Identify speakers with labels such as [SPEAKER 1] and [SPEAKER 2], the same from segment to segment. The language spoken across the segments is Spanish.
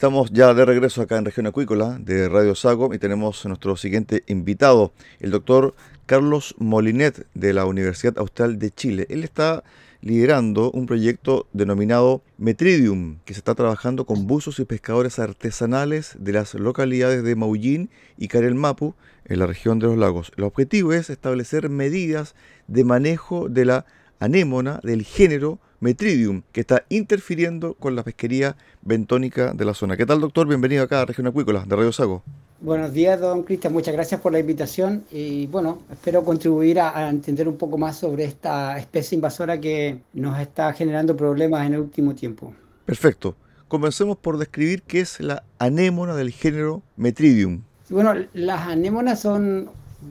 [SPEAKER 1] Estamos ya de regreso acá en Región Acuícola de Radio Sago y tenemos nuestro siguiente invitado, el doctor Carlos Molinet de la Universidad Austral de Chile. Él está liderando un proyecto denominado Metridium, que se está trabajando con buzos y pescadores artesanales de las localidades de Maullín y Carel Mapu, en la región de los lagos. El objetivo es establecer medidas de manejo de la anémona del género Metridium, que está interfiriendo con la pesquería bentónica de la zona. ¿Qué tal, doctor? Bienvenido acá a Región Acuícola de Radio Sago.
[SPEAKER 2] Buenos días, don Cristian. Muchas gracias por la invitación y bueno, espero contribuir a, entender un poco más sobre esta especie invasora que nos está generando problemas en el último tiempo.
[SPEAKER 1] Perfecto. Comencemos por describir qué es la anémona del género Metridium.
[SPEAKER 2] Bueno, las anémonas son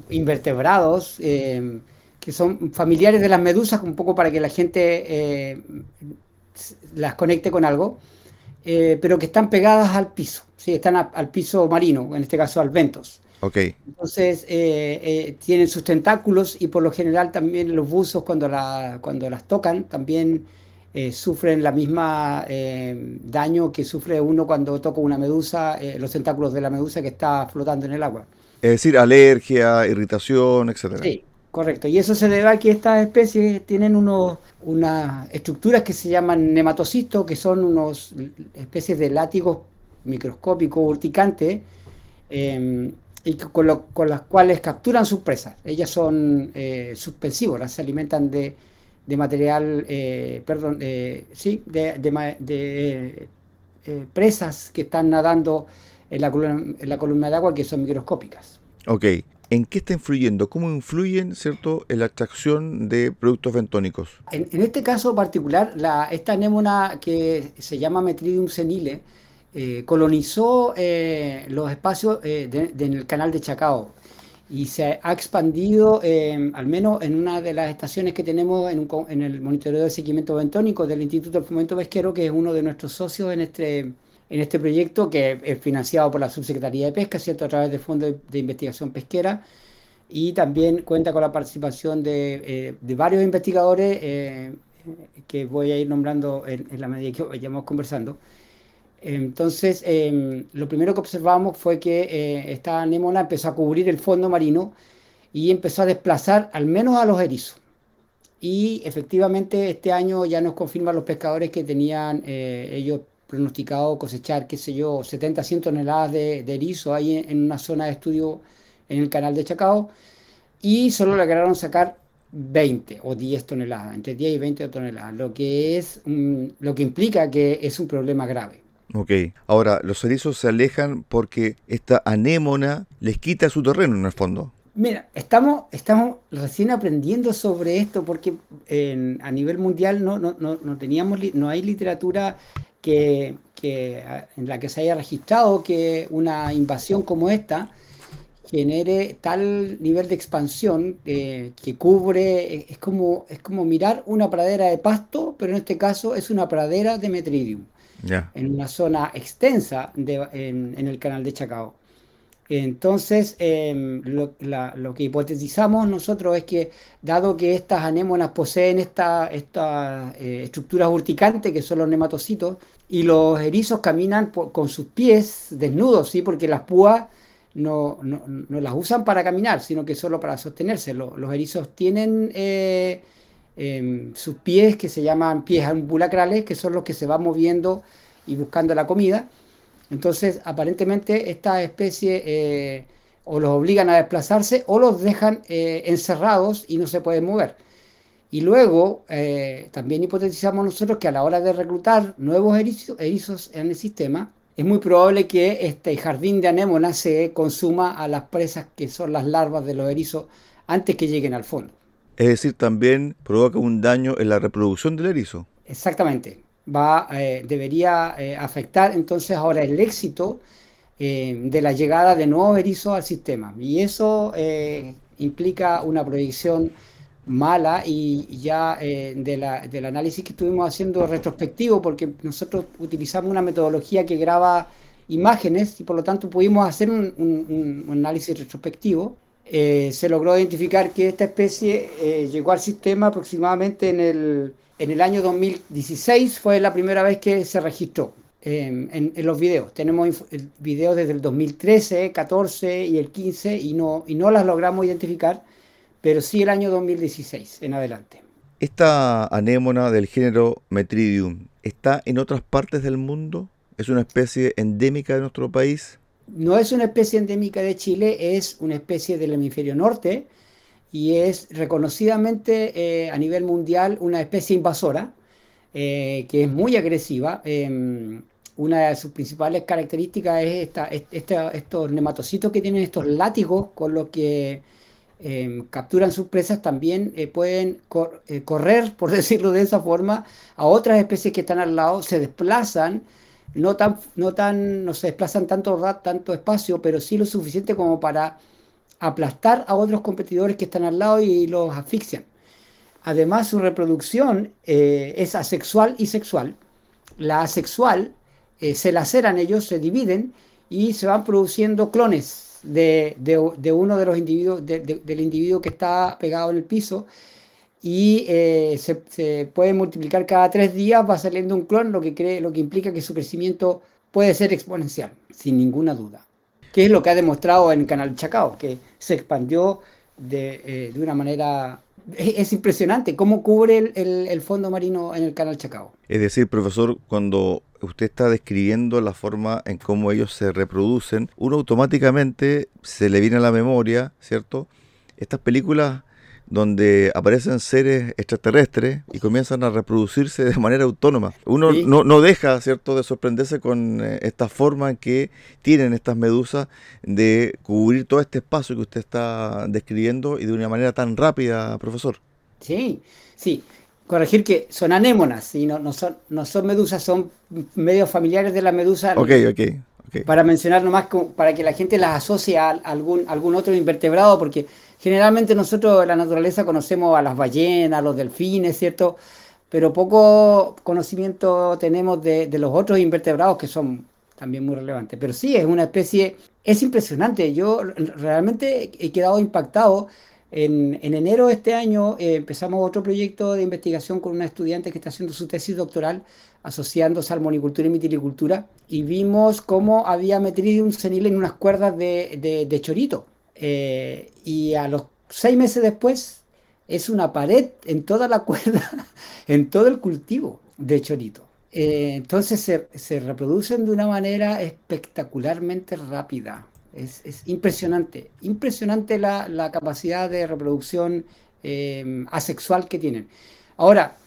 [SPEAKER 2] invertebrados eh, que son familiares de las medusas, un poco para que la gente eh, las conecte con algo, eh, pero que están pegadas al piso. Sí, están al piso marino, en este caso al ventos.
[SPEAKER 1] Okay.
[SPEAKER 2] Entonces eh, eh, tienen sus tentáculos y por lo general también los buzos cuando, la, cuando las tocan también sufren la misma daño que sufre uno cuando toca una medusa, los tentáculos de la medusa que está flotando en el agua.
[SPEAKER 1] Es decir, alergia, irritación, etcétera.
[SPEAKER 2] Sí, correcto. Y eso se debe a que estas especies tienen unos, unas estructuras que se llaman nematocitos, que son unos especies de látigos microscópico urticante em, y con, las cuales capturan sus presas. Ellas son eh, se alimentan de, material, eh, perdón, eh, sí, de, presas que están nadando en la, columna, en la columna de agua que son microscópicas.
[SPEAKER 1] Ok, ¿En qué está influyendo? ¿Cómo influyen cierto, en la extracción de productos bentónicos?
[SPEAKER 2] En, este caso particular, la, esta anémona que se llama Metridium senile, eh, colonizó eh, los espacios eh, en el canal de Chacao y se ha expandido, al menos en una de las estaciones que tenemos en, el monitoreo de seguimiento bentónico del Instituto del Fomento Pesquero, que es uno de nuestros socios en este, en este proyecto, que es financiado por la Subsecretaría de Pesca, ¿cierto? a través del Fondo de, Investigación Pesquera, y también cuenta con la participación de, varios investigadores que voy a ir nombrando en, en la medida que vayamos conversando. Entonces, em, lo primero que observamos fue que eh, esta anémona empezó a cubrir el fondo marino y empezó a desplazar al menos a los erizos. Y efectivamente este año ya nos confirman los pescadores que tenían eh, ellos pronosticado cosechar, qué sé yo, 70, 100 toneladas de, erizo ahí en, una zona de estudio en el canal de Chacao y solo lograron sacar 20 o 10 toneladas, entre 10 y 20 toneladas, lo que, es, lo que implica que es un problema grave.
[SPEAKER 1] Ok, ahora los erizos se alejan porque esta anémona les quita su terreno en el fondo.
[SPEAKER 2] Mira, estamos, estamos recién aprendiendo sobre esto porque a nivel mundial no, no, no, no, teníamos, no hay literatura que, que, en la que se haya registrado que una invasión como esta genere tal nivel de expansión eh, que cubre, es como, es como mirar una pradera de pasto, pero en este caso es una pradera de metridium en una zona extensa en, el canal de Chacao. Entonces, em, lo, que hipotetizamos nosotros es que, dado que estas anémonas poseen estas esta, eh, estructuras urticantes, que son los nematocitos, y los erizos caminan con sus pies desnudos, ¿sí? porque las púas no, las usan para caminar, sino que solo para sostenerse. los erizos tienen eh, em, sus pies, que se llaman pies ambulacrales, que son los que se van moviendo y buscando la comida entonces, aparentemente, esta especie eh, o los obligan a desplazarse o los dejan eh, encerrados y no se pueden mover. Y luego, eh, también hipotetizamos nosotros que a la hora de reclutar nuevos erizos, en el sistema, es muy probable que este jardín de anémonas se consuma a las presas que son las larvas de los erizos antes que lleguen al fondo.
[SPEAKER 1] Es decir, también provoca un daño en la reproducción del erizo.
[SPEAKER 2] Exactamente va, eh, debería eh, afectar entonces ahora el éxito eh, de la llegada de nuevos erizos al sistema. Y eso implica una proyección mala y ya de del análisis que estuvimos haciendo retrospectivo, porque nosotros utilizamos una metodología que graba imágenes y por lo tanto pudimos hacer un análisis retrospectivo. se logró identificar que esta especie llegó al sistema aproximadamente en el en el año 2016 fue la primera vez que se registró em, en, los videos. Tenemos videos desde el 2013, 14 y el 15 y no, y no las logramos identificar, pero sí el año 2016 en adelante.
[SPEAKER 1] ¿Esta anémona del género Metridium está en otras partes del mundo? ¿Es una especie endémica de nuestro país?
[SPEAKER 2] No es una especie endémica de Chile, es una especie del hemisferio norte y es reconocidamente eh, a nivel mundial una especie invasora eh, que es muy agresiva. Em, una de sus principales características es esta, estos nematocitos que tienen estos látigos con los que em, capturan sus presas también eh, pueden correr, por decirlo de esa forma, a otras especies que están al lado, se desplazan, no tan, no tan, no se desplazan tanto, tanto espacio, pero sí lo suficiente como para aplastar a otros competidores que están al lado y los asfixian. Además, su reproducción eh, es asexual y sexual. La asexual eh, se laceran ellos, se dividen y se van produciendo clones de, uno de los individuos, del individuo que está pegado en el piso y eh, se, se, puede multiplicar cada tres días, va saliendo un clon, lo que, cree, lo que implica que su crecimiento puede ser exponencial, sin ninguna duda que es lo que ha demostrado en Canal Chacao, que se expandió de, eh, de una manera... Es, impresionante cómo cubre el, el, fondo marino en el Canal Chacao.
[SPEAKER 1] Es decir, profesor, cuando usted está describiendo la forma en cómo ellos se reproducen, uno automáticamente se le viene a la memoria, ¿cierto? Estas películas donde aparecen seres extraterrestres y comienzan a reproducirse de manera autónoma. Uno no, no, deja, ¿cierto?, de sorprenderse con eh, esta forma que tienen estas medusas de cubrir todo este espacio que usted está describiendo y de una manera tan rápida, profesor.
[SPEAKER 2] Sí, sí. Corregir que son anémonas y no, no, son, no son medusas, son medios familiares de la medusa.
[SPEAKER 1] Ok, ok.
[SPEAKER 2] Para mencionar nomás, para que la gente las asocie a algún, algún otro invertebrado, porque generalmente nosotros en la naturaleza conocemos a las ballenas, a los delfines, ¿cierto? Pero poco conocimiento tenemos de, los otros invertebrados que son también muy relevantes. Pero sí, es una especie, es impresionante. Yo realmente he quedado impactado. En, enero de este año eh, empezamos otro proyecto de investigación con una estudiante que está haciendo su tesis doctoral asociando salmonicultura y mitilicultura y vimos cómo había un senil en unas cuerdas de, chorito. Eh, y a los seis meses después es una pared en toda la cuerda, en todo el cultivo de chorito. Eh, entonces se, reproducen de una manera espectacularmente rápida. Es, impresionante, impresionante la, capacidad de reproducción eh, asexual que tienen. Ahora,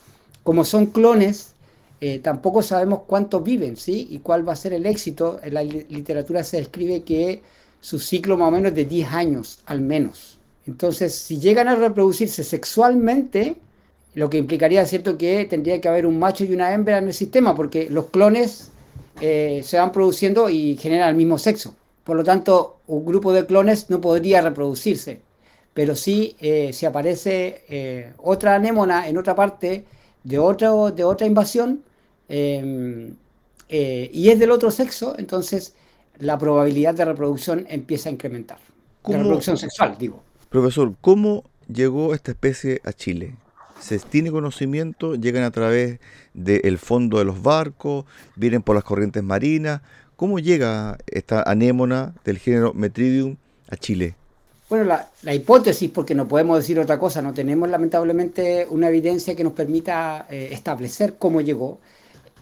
[SPEAKER 2] como son clones, eh, tampoco sabemos cuántos viven, ¿sí? Y cuál va a ser el éxito. En la literatura se describe que su ciclo más o menos de 10 años, al menos. Entonces, si llegan a reproducirse sexualmente, lo que implicaría, ¿cierto?, que tendría que haber un macho y una hembra en el sistema, porque los clones eh, se van produciendo y generan el mismo sexo. Por lo tanto, un grupo de clones no podría reproducirse. Pero sí, eh, si aparece otra anémona en otra parte de, otro, de otra invasión, Em, eh, y es del otro sexo, entonces la probabilidad de reproducción empieza a incrementar. De reproducción sexual, digo.
[SPEAKER 1] Profesor, ¿cómo llegó esta especie a Chile? ¿Se tiene conocimiento? ¿Llegan a través del fondo de los barcos? ¿Vienen por las corrientes marinas? ¿Cómo llega esta anémona del género Metridium a Chile?
[SPEAKER 2] Bueno, la, hipótesis, porque no podemos decir otra cosa, no tenemos lamentablemente una evidencia que nos permita eh, establecer cómo llegó,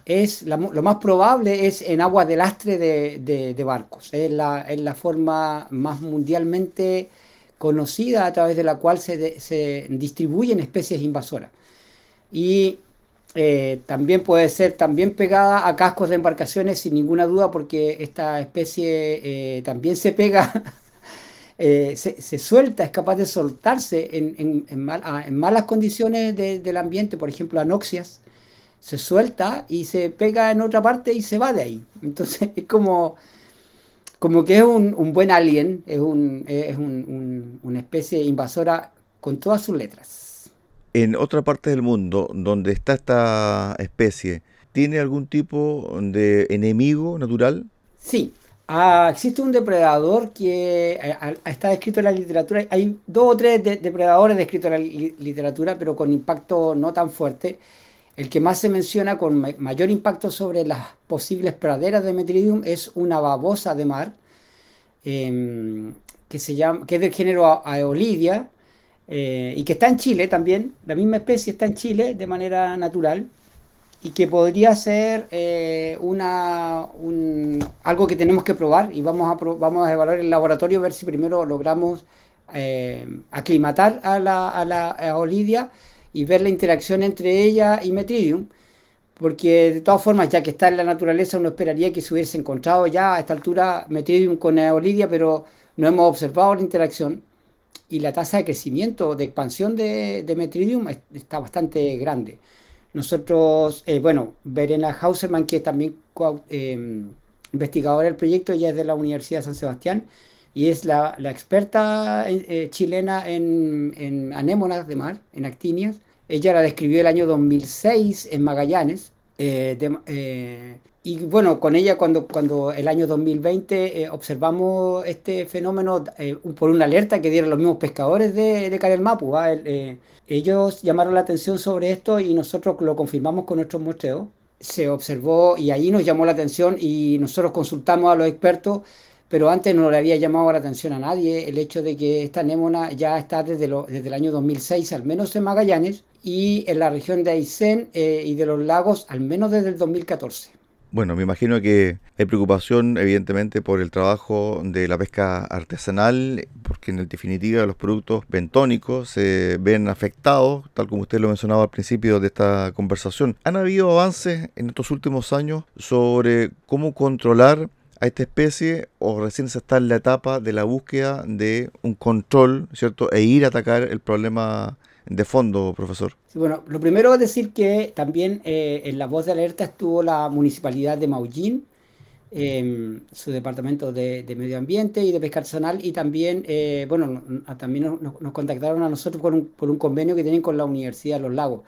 [SPEAKER 2] es lo más probable es en aguas de lastre de, barcos. Es la, es la, forma más mundialmente conocida a través de la cual se, se distribuyen especies invasoras. Y eh, también puede ser también pegada a cascos de embarcaciones sin ninguna duda porque esta especie eh, también se pega, eh, se, suelta, es capaz de soltarse en, en, malas condiciones del ambiente, por ejemplo anoxias se suelta y se pega en otra parte y se va de ahí. Entonces es como, como que es un, buen alien, es, un, es una especie invasora con todas sus letras.
[SPEAKER 1] En otra parte del mundo donde está esta especie, ¿tiene algún tipo de enemigo natural?
[SPEAKER 2] Sí, ah, existe un depredador que eh, está descrito en la literatura. Hay dos o tres depredadores descritos en la literatura, pero con impacto no tan fuerte el que más se menciona con mayor impacto sobre las posibles praderas de Metridium es una babosa de mar, em, que, se llama, que es del género Aeolidia, eh, y que está en Chile también, la misma especie está en Chile de manera natural, y que podría ser eh, una, algo que tenemos que probar, y vamos a, vamos a evaluar en el laboratorio, a ver si primero logramos eh, aclimatar a la, a la Aeolidia, y ver la interacción entre ella y Metridium, porque de todas formas, ya que está en la naturaleza, uno esperaría que se hubiese encontrado ya a esta altura Metridium con Eolidia, pero no hemos observado la interacción y la tasa de crecimiento, de expansión de, de Metridium está bastante grande. Nosotros, eh, bueno, Verena Hauserman, que es también eh, investigadora del proyecto, ella es de la Universidad de San Sebastián y es la, experta eh, chilena en, en, anémonas de mar, en actinias. Ella la describió el año 2006 en Magallanes. Eh, eh, y bueno, con ella cuando, cuando el año 2020 observamos este fenómeno por una alerta que dieron los mismos pescadores de, de Carelmapu. ellos llamaron la atención sobre esto y nosotros lo confirmamos con nuestros muestreos. Se observó y ahí nos llamó la atención y nosotros consultamos a los expertos pero antes no le había llamado la atención a nadie el hecho de que esta anémona ya está desde, desde el año 2006, al menos en Magallanes, y en la región de Aysén eh, y de los lagos, al menos desde el 2014.
[SPEAKER 1] Bueno, me imagino que hay preocupación, evidentemente, por el trabajo de la pesca artesanal, porque en definitiva los productos bentónicos se ven afectados, tal como usted lo mencionaba al principio de esta conversación. ¿Han habido avances en estos últimos años sobre cómo controlar a esta especie o recién se está en la etapa de la búsqueda de un control, ¿cierto? E ir a atacar el problema de fondo, profesor.
[SPEAKER 2] bueno, lo primero es decir que también eh, en la voz de alerta estuvo la municipalidad de Maullín, em, su departamento de, medio ambiente y de pesca artesanal y también, eh, bueno, también nos, contactaron a nosotros por un, por un convenio que tienen con la Universidad de los Lagos.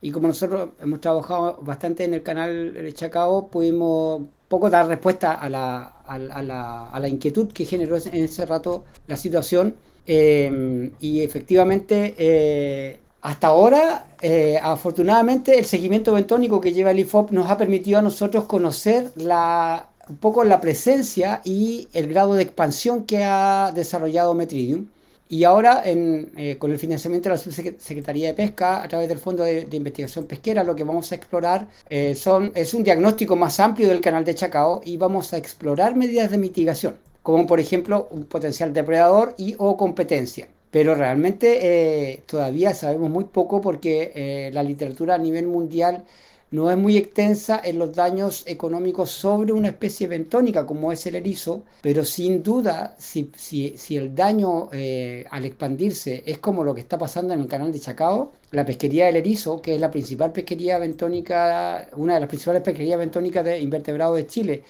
[SPEAKER 2] Y como nosotros hemos trabajado bastante en el canal de Chacao, pudimos poco dar respuesta a la, a, la, a la, inquietud que generó en ese rato la situación. Eh, y efectivamente, eh, hasta ahora, eh, afortunadamente, el seguimiento bentónico que lleva el IFOP nos ha permitido a nosotros conocer la, un poco la presencia y el grado de expansión que ha desarrollado Metridium. Y ahora, eh, con el financiamiento de la Subsecretaría de Pesca, a través del Fondo de, Investigación Pesquera, lo que vamos a explorar eh, son, es un diagnóstico más amplio del canal de Chacao y vamos a explorar medidas de mitigación, como por ejemplo un potencial depredador y o competencia. Pero realmente eh, todavía sabemos muy poco porque la literatura a nivel mundial no es muy extensa en los daños económicos sobre una especie bentónica como es el erizo, pero sin duda, si, si, el daño eh, al expandirse es como lo que está pasando en el canal de Chacao, la pesquería del erizo, que es la principal pesquería bentónica, una de las principales pesquerías bentónicas de invertebrados de Chile,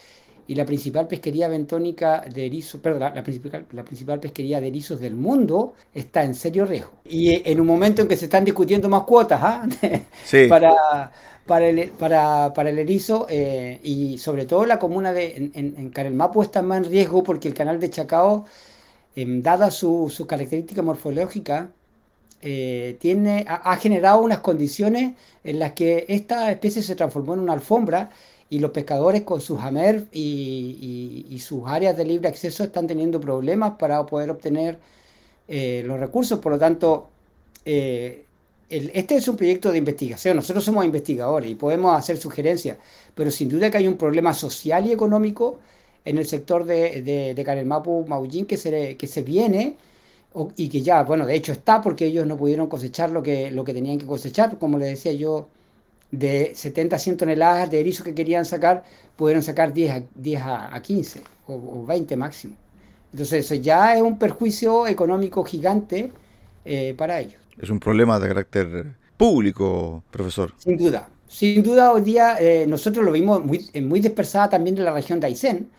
[SPEAKER 2] y la principal pesquería bentónica de erizos, perdón, la, principal, la principal pesquería de erizos del mundo está en serio riesgo. Y en un momento en que se están discutiendo más cuotas ¿ah? para, para, el, para, para el erizo eh, y sobre todo la comuna de en, en, Carelmapo está más en riesgo porque el canal de Chacao, em, dada su, su característica morfológica, eh, tiene, ha, generado unas condiciones en las que esta especie se transformó en una alfombra y los pescadores con sus hamer y, sus áreas de libre acceso están teniendo problemas para poder obtener eh, los recursos. Por lo tanto, eh, este es un proyecto de investigación. Nosotros somos investigadores y podemos hacer sugerencias, pero sin duda que hay un problema social y económico en el sector de, de, de Maullín que se, que se viene y que ya, bueno, de hecho está porque ellos no pudieron cosechar lo que, lo que tenían que cosechar, como les decía yo, de 70 a 100 toneladas de erizo que querían sacar, pudieron sacar 10 a, 10 a, 15 o, 20 máximo. Entonces eso ya es un perjuicio económico gigante eh, para ellos.
[SPEAKER 1] Es un problema de carácter público, profesor.
[SPEAKER 2] Sin duda. Sin duda, hoy día eh, nosotros lo vimos muy, muy dispersada también en la región de Aysén,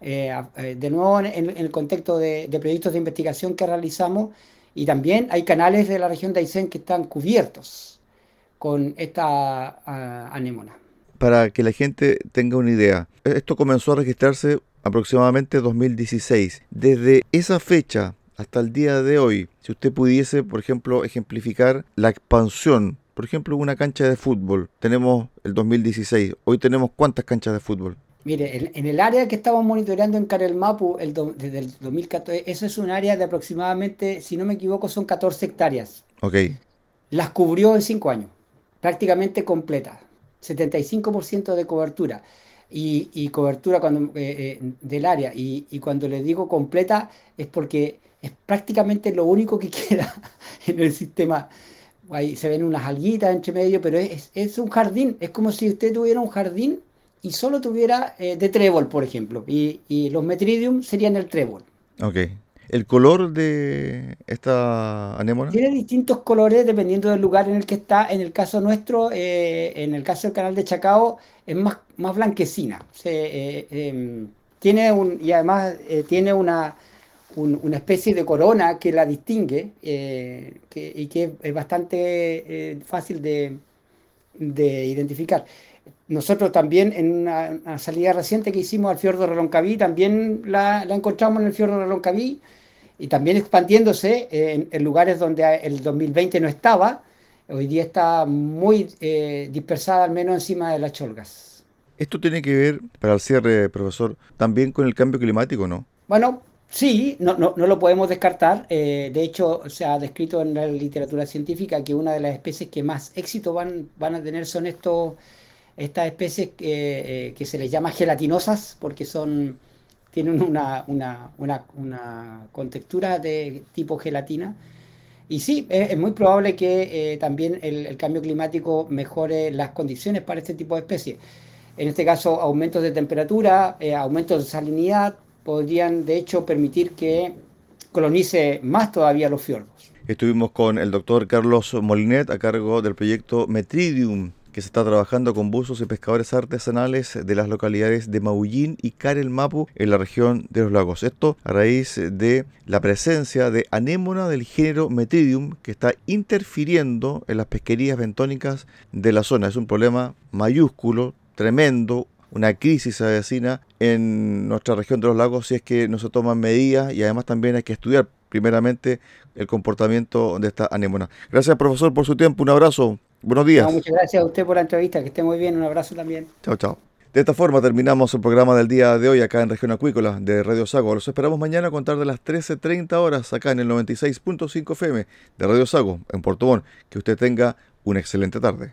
[SPEAKER 2] eh, eh, de nuevo en, el contexto de, proyectos de investigación que realizamos y también hay canales de la región de Aysén que están cubiertos con esta anémona.
[SPEAKER 1] Para que la gente tenga una idea, esto comenzó a registrarse aproximadamente 2016. Desde esa fecha hasta el día de hoy, si usted pudiese, por ejemplo, ejemplificar la expansión, por ejemplo, una cancha de fútbol, tenemos el 2016, hoy tenemos cuántas canchas de fútbol?
[SPEAKER 2] Mire, en, el área que estamos monitoreando en Carelmapu el desde el 2014, eso es un área de aproximadamente, si no me equivoco, son 14 hectáreas.
[SPEAKER 1] Ok.
[SPEAKER 2] Las cubrió en 5 años, prácticamente completa, 75% de cobertura. Y, cobertura cuando, eh, eh, del área. Y, cuando le digo completa es porque es prácticamente lo único que queda en el sistema. Ahí se ven unas alguitas entre medio, pero es, es un jardín. Es como si usted tuviera un jardín y solo tuviera eh, de trébol, por ejemplo, y, los metridium serían el trébol.
[SPEAKER 1] Ok. ¿El color de esta anémona?
[SPEAKER 2] Tiene distintos colores dependiendo del lugar en el que está. En el caso nuestro, eh, en el caso del canal de Chacao, es más, más blanquecina. Eh, em, tiene un, y además tiene una, una especie de corona que la distingue y que es bastante fácil de, de identificar. Nosotros también en una, salida reciente que hicimos al fiordo de Reloncaví, también la, encontramos en el fiordo de Reloncaví y también expandiéndose en, lugares donde el 2020 no estaba. Hoy día está muy eh, dispersada, al menos encima de las cholgas.
[SPEAKER 1] Esto tiene que ver, para el cierre, profesor, también con el cambio climático, ¿no?
[SPEAKER 2] Bueno, sí, no, no, no lo podemos descartar. Eh, de hecho, se ha descrito en la literatura científica que una de las especies que más éxito van, van a tener son estos estas especies eh, que se les llama gelatinosas porque son, tienen una, una, una, contextura de tipo gelatina. Y sí, es, muy probable que eh, también el, cambio climático mejore las condiciones para este tipo de especies. En este caso, aumentos de temperatura, eh, aumentos de salinidad podrían de hecho permitir que colonice más todavía los fiordos.
[SPEAKER 1] Estuvimos con el doctor Carlos Molinet a cargo del proyecto Metridium que se está trabajando con buzos y pescadores artesanales de las localidades de Maullín y Carelmapu en la región de los lagos. Esto a raíz de la presencia de anémona del género Metridium que está interfiriendo en las pesquerías bentónicas de la zona. Es un problema mayúsculo, tremendo, una crisis avecina en nuestra región de los lagos si es que no se toman medidas y además también hay que estudiar primeramente el comportamiento de esta anémona. Gracias profesor por su tiempo, un abrazo. Buenos días.
[SPEAKER 2] muchas gracias a usted por la entrevista, que esté muy bien, un abrazo también.
[SPEAKER 1] Chao, chao. De esta forma terminamos el programa del día de hoy acá en Región Acuícola de Radio Sago. Los esperamos mañana a contar de las 13.30 horas acá en el 96.5 FM de Radio Sago en Puerto Montt. Que usted tenga una excelente tarde.